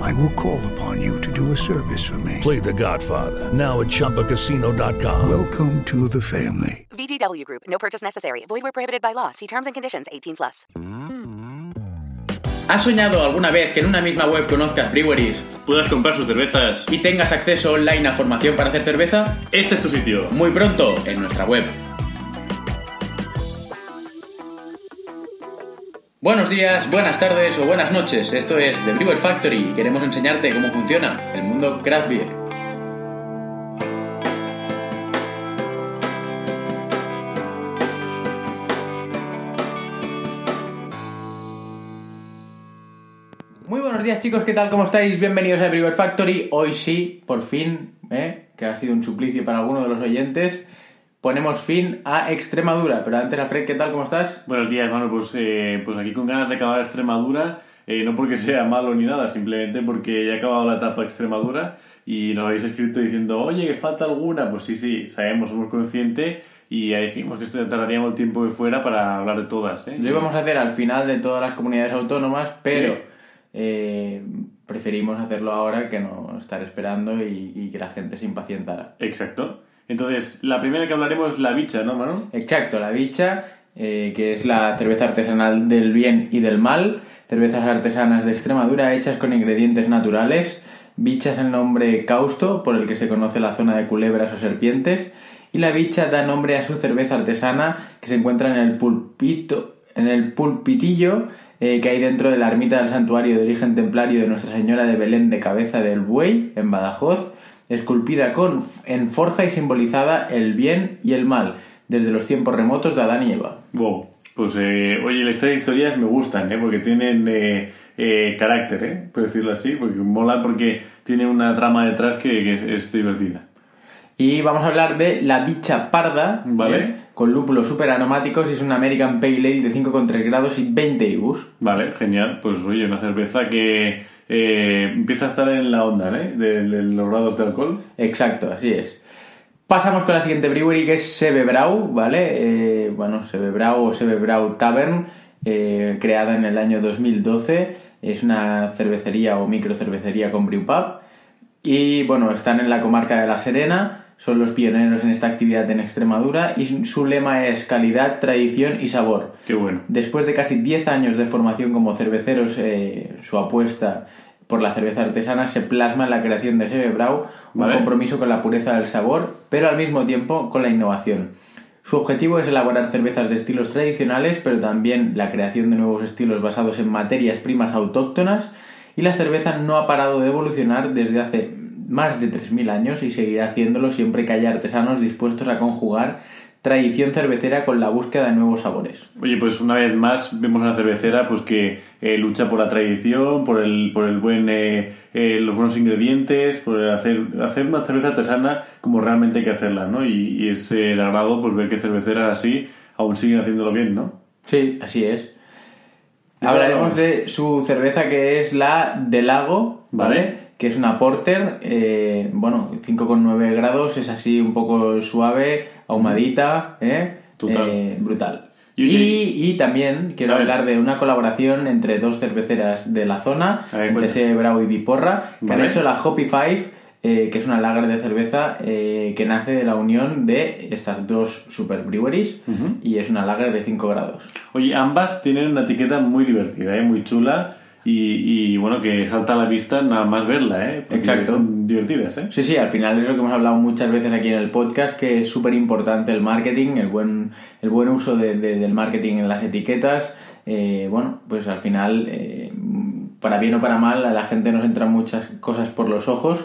I will call upon you to do a service for me. Play The Godfather now at ChumbaCasino.com. Welcome to the family. VGW Group. No purchase necessary. Void where prohibited by law. See terms and conditions. 18 plus. ¿Has soñado alguna vez que en una misma web conozcas breweries puedas comprar sus cervezas. y tengas acceso online a formación para hacer cerveza? Este es tu sitio. Muy pronto en nuestra web. Buenos días, buenas tardes o buenas noches. Esto es The Brewer Factory y queremos enseñarte cómo funciona el mundo craft beer. Muy buenos días chicos, ¿qué tal? ¿Cómo estáis? Bienvenidos a Brewer Factory. Hoy sí, por fin, ¿eh? que ha sido un suplicio para alguno de los oyentes, ponemos fin a Extremadura. Pero antes, Alfred, ¿qué tal? ¿Cómo estás? Buenos días, mano. Pues, eh, pues aquí con ganas de acabar Extremadura. eh, no porque sea malo ni nada, simplemente porque ya ha acabado la etapa Extremadura y nos habéis escrito diciendo, oye, que falta alguna. Pues sí, sí, sabemos, somos conscientes y ya dijimos que tardaríamos el tiempo que fuera para hablar de todas. ¿eh? Lo íbamos a hacer al final de todas las comunidades autónomas, pero Sí. eh, preferimos hacerlo ahora que no estar esperando y, y que la gente se impacientara. Exacto. Entonces, la primera que hablaremos es la bicha, ¿no, mano? Exacto, la bicha, eh, que es la cerveza artesanal del bien y del mal, cervezas artesanas de Extremadura hechas con ingredientes naturales. Bicha es el nombre causto por el que se conoce la zona de culebras o serpientes. Y la bicha da nombre a su cerveza artesana que se encuentra en el pulpito, en el pulpitillo eh, que hay dentro de la ermita del santuario de origen templario de Nuestra Señora de Belén de Cabeza del Buey, en Badajoz, esculpida con, en forja y simbolizada el bien y el mal, desde los tiempos remotos de Adán y Eva. Wow. Pues, eh, oye, estas historias me gustan, ¿eh? Porque tienen eh, eh, carácter, ¿eh? Por decirlo así, porque mola porque tiene una trama detrás que, es divertida. Y vamos a hablar de la bicha parda, Vale. ¿eh? con lúpulos super aromáticos y es una American Pale Ale de 5,3 grados y 20 IBUs. Vale, genial. Pues oye, una cerveza que eh, empieza a estar en la onda, ¿eh? De, de los grados de alcohol. Exacto, así es. Pasamos con la siguiente brewery que es Sebebrau, ¿vale? Eh, bueno, Sebebrau o Sebebrau Tavern, eh, creada en el año 2012. Es una cervecería o microcervecería con brewpub. Y bueno, están en la comarca de La Serena, son los pioneros en esta actividad en Extremadura y su lema es calidad, tradición y sabor. Qué bueno. Después de casi 10 años de formación como cerveceros, eh, su apuesta por la cerveza artesana se plasma en la creación de Sebebrau, un Vale. compromiso con la pureza del sabor, pero al mismo tiempo con la innovación. Su objetivo es elaborar cervezas de estilos tradicionales, pero también la creación de nuevos estilos basados en materias primas autóctonas, y la cerveza no ha parado de evolucionar desde hace más de 3.000 años y seguirá haciéndolo siempre que haya artesanos dispuestos a conjugar tradición cervecera con la búsqueda de nuevos sabores. Oye, pues una vez más vemos una cervecera pues que eh, lucha por la tradición, por el, por el buen, eh, eh, los buenos ingredientes, por hacer, hacer una cerveza artesana como realmente hay que hacerla, ¿no? Y, y es eh, el agrado pues ver que cerveceras así aún siguen haciéndolo bien, ¿no? Sí, así es. Hablaremos de su cerveza que es la del lago, ¿vale? Vale. Que es una porter, eh, bueno, 5,9 grados, es así un poco suave, ahumadita, ¿eh? Eh, brutal. Y- también quiero A ver. hablar de una colaboración entre dos cerveceras de la zona, ver, entre y Biporra, que Vale. han hecho la Hoppy Five, eh, que es una lager de cerveza eh, que nace de la unión de estas dos super breweries y es una lager de 5 grados. Oye, ambas tienen una etiqueta muy divertida, ¿eh? muy chula. Y, y, bueno, que salta a la vista nada más verla, ¿eh? Porque Exacto. Son divertidas, ¿eh? Sí, sí, al final es lo que hemos hablado muchas veces aquí en el podcast, que es súper importante el marketing, el buen, el buen uso de- de- del marketing en las etiquetas. Eh, bueno, pues al final, eh, para bien o para mal, a la gente nos entran muchas cosas por los ojos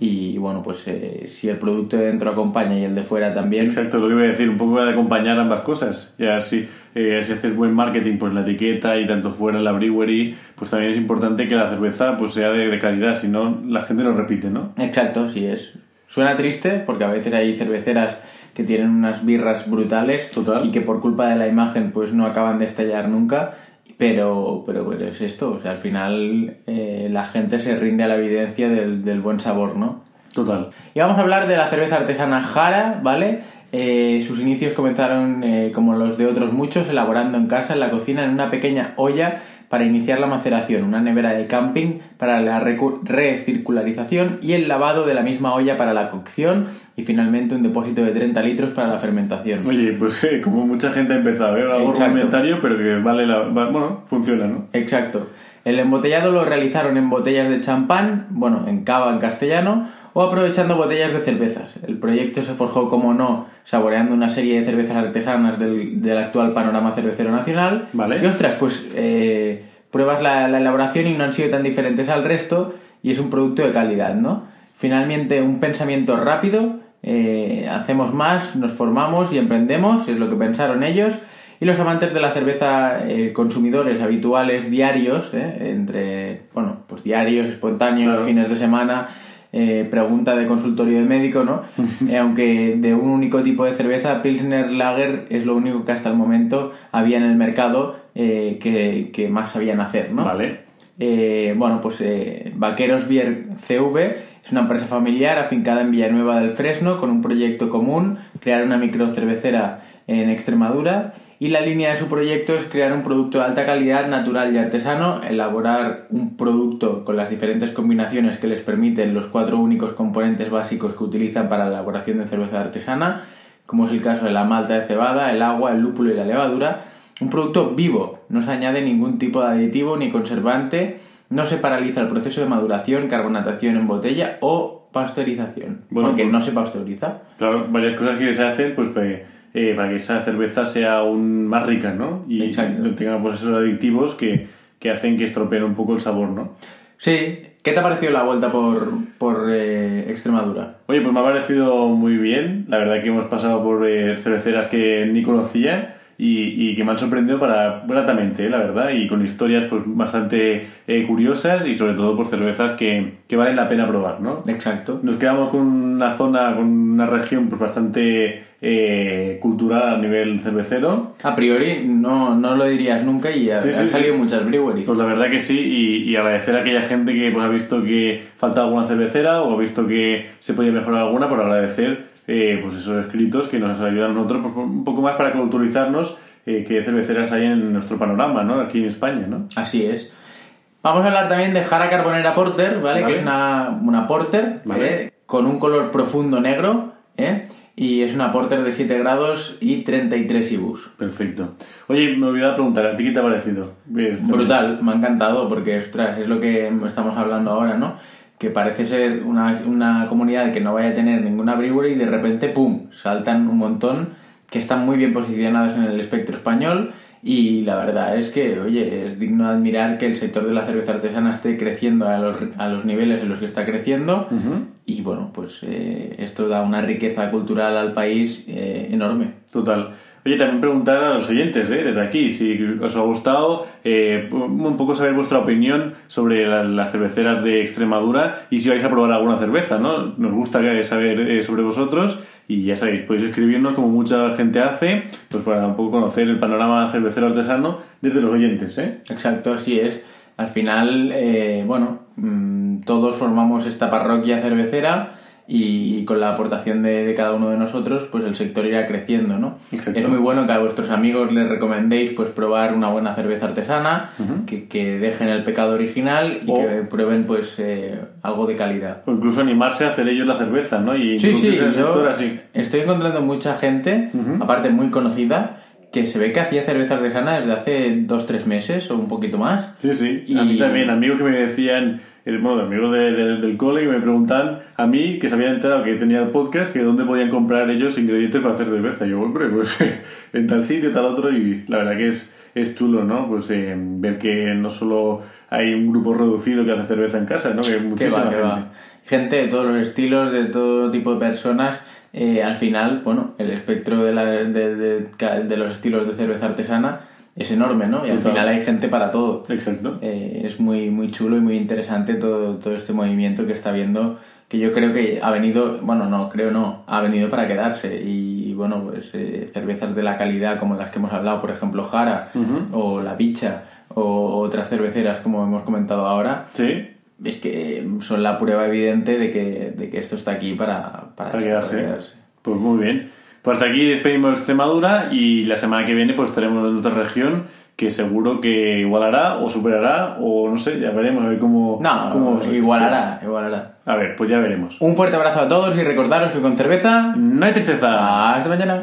y bueno, pues eh, si el producto de dentro acompaña y el de fuera también, Exacto, lo que iba a decir, un poco de acompañar ambas cosas. Y así, eh, si haces buen marketing, pues la etiqueta y tanto fuera la brewery, pues también es importante que la cerveza pues sea de, de calidad, si no la gente lo repite, ¿no? Exacto, sí es. Suena triste porque a veces hay cerveceras que tienen unas birras brutales Total. y que por culpa de la imagen pues no acaban de estallar nunca. Pero, pero, pero es esto, o sea, al final eh, la gente se rinde a la evidencia del, del buen sabor, ¿no? Total. Y vamos a hablar de la cerveza artesana Jara, ¿vale? Eh, sus inicios comenzaron eh, como los de otros muchos, elaborando en casa, en la cocina, en una pequeña olla para iniciar la maceración, una nevera de camping para la recircularización y el lavado de la misma olla para la cocción y finalmente un depósito de 30 litros para la fermentación. Oye, pues eh, como mucha gente ha empezado, ¿eh? algo rudimentario, pero que vale la... bueno, funciona, ¿no? Exacto. El embotellado lo realizaron en botellas de champán, bueno, en cava en castellano, o aprovechando botellas de cervezas. El proyecto se forjó, como no, saboreando una serie de cervezas artesanas del, del actual panorama cervecero nacional. Vale. Y ostras, pues eh, pruebas la, la elaboración y no han sido tan diferentes al resto y es un producto de calidad, ¿no? Finalmente, un pensamiento rápido, eh, hacemos más, nos formamos y emprendemos, es lo que pensaron ellos. Y los amantes de la cerveza, eh, consumidores habituales diarios, entre, bueno, pues diarios, espontáneos, Claro. fines de semana, eh, pregunta de consultorio de médico, ¿no? Eh, aunque de un único tipo de cerveza, Pilsner Lager es lo único que hasta el momento había en el mercado eh, que, que más sabían hacer, ¿no? Vale. Eh, bueno, pues Vaqueros Bier CV es una empresa familiar afincada en Villanueva del Fresno con un proyecto común, crear una microcervecera en Extremadura y la línea de su proyecto es crear un producto de alta calidad, natural y artesano, elaborar un producto con las diferentes combinaciones que les permiten los cuatro únicos componentes básicos que utilizan para la elaboración de cerveza artesana, como es el caso de la malta de cebada, el agua, el lúpulo y la levadura, un producto vivo, no se añade ningún tipo de aditivo ni conservante, no se paraliza el proceso de maduración, carbonatación en botella o pasteurización, Bueno, porque pues- no se pasteuriza. Claro, varias cosas que se hacen pues pe- eh, para que esa cerveza sea aún más rica, ¿no? Y Exacto. no tenga pues esos aditivos que, que hacen que estropeen un poco el sabor, ¿no? Sí, ¿qué te ha parecido la vuelta por, por eh, Extremadura? Oye, pues me ha parecido muy bien. La verdad que hemos pasado por eh, cerveceras que ni conocía y, y que me han sorprendido para gratamente, eh, la verdad, y con historias pues bastante eh, curiosas y sobre todo por cervezas que, que valen la pena probar, ¿no? Exacto. Nos quedamos con una zona, con una región pues bastante eh, cultural a nivel cervecero. A priori no, no lo dirías nunca y ha- Sí, sí, han sí. salido muchas breweries. Pues la verdad que sí, y, y agradecer a aquella gente que pues, ha visto que falta alguna cervecera o ha visto que se podía mejorar alguna, por agradecer eh, pues esos escritos que nos ayudan a nosotros pues, un poco más para culturizarnos eh, qué cerveceras hay en nuestro panorama, ¿no? Aquí en España, ¿no? Así es. Vamos a hablar también de Jara Carbonera Porter, ¿vale? Vale. Que es una, una porter Vale. ¿eh? con un color profundo negro, ¿eh? Y es una porter de 7 grados y 33 IBUs. Perfecto. Oye, me olvidaba preguntar, ¿a ti qué te ha parecido? Eh, Brutal, me ha encantado porque, ostras, es lo que estamos hablando ahora, ¿no? Que parece ser una, una comunidad que no vaya a tener ninguna brewery y de repente, ¡pum!, saltan un montón que están muy bien posicionados en el espectro español y la verdad es que, oye, es digno de admirar que el sector de la cerveza artesana esté creciendo a los, a los niveles en los que está creciendo y bueno, pues eh, esto da una riqueza cultural al país eh, enorme. Total. Oye, también preguntar a los oyentes, ¿eh? desde aquí, si os ha gustado, eh, un poco saber vuestra opinión sobre la- las cerveceras de Extremadura y si vais a probar alguna cerveza, ¿no? Nos gusta saber eh, sobre vosotros y ya sabéis, podéis escribirnos como mucha gente hace, pues para un poco conocer el panorama cervecero artesano desde los oyentes, ¿eh? Exacto, así es. Al final, eh, bueno, mm, todos formamos esta parroquia cervecera y, con la aportación de, de cada uno de nosotros, pues el sector irá creciendo, ¿no? Exacto. Es muy bueno que a vuestros amigos les recomendéis pues probar una buena cerveza artesana, que, que dejen el pecado original y O- que prueben pues eh, algo de calidad. O incluso animarse a hacer ellos la cerveza, ¿no? Y Sí, sí, el sector así. estoy encontrando mucha gente, aparte muy conocida, que se ve que hacía cerveza artesana desde hace dos, tres meses o un poquito más. Sí, sí. A Y- mí también, amigos que me decían, bueno, amigos de- de- del cole que me preguntan a mí que se habían enterado que tenía el podcast, que dónde podían comprar ellos ingredientes para hacer cerveza. Y yo, hombre, pues en tal sitio, tal otro, y la verdad que es, es chulo, ¿no? Pues eh, ver que no solo hay un grupo reducido que hace cerveza en casa, ¿no? Que hay muchísima va, gente. va. Gente de todos los estilos, de todo tipo de personas. Eh, al final, bueno, el espectro de, la- de, de- de los estilos de cerveza artesana es enorme, ¿no? Y al Total. final hay gente para todo. Exacto. Eh, es muy, muy chulo y muy interesante todo, todo este movimiento que está viendo, que yo creo que ha venido, bueno, no, creo no, ha venido para quedarse. Y bueno, pues eh, cervezas de la calidad como las que hemos hablado, por ejemplo, Jara o La Bicha o otras cerveceras como hemos comentado ahora, Sí. es que son la prueba evidente de que, de que esto está aquí para, para, Para esto, quedarse. Pues muy bien. Pues hasta aquí despedimos Extremadura y la semana que viene pues estaremos en otra región que seguro que igualará o superará o no sé, ya veremos a ver cómo... No, cómo igualará, igualará. A ver, pues ya veremos. Un fuerte abrazo a todos y recordaros que con cerveza... No hay tristeza. Hasta mañana.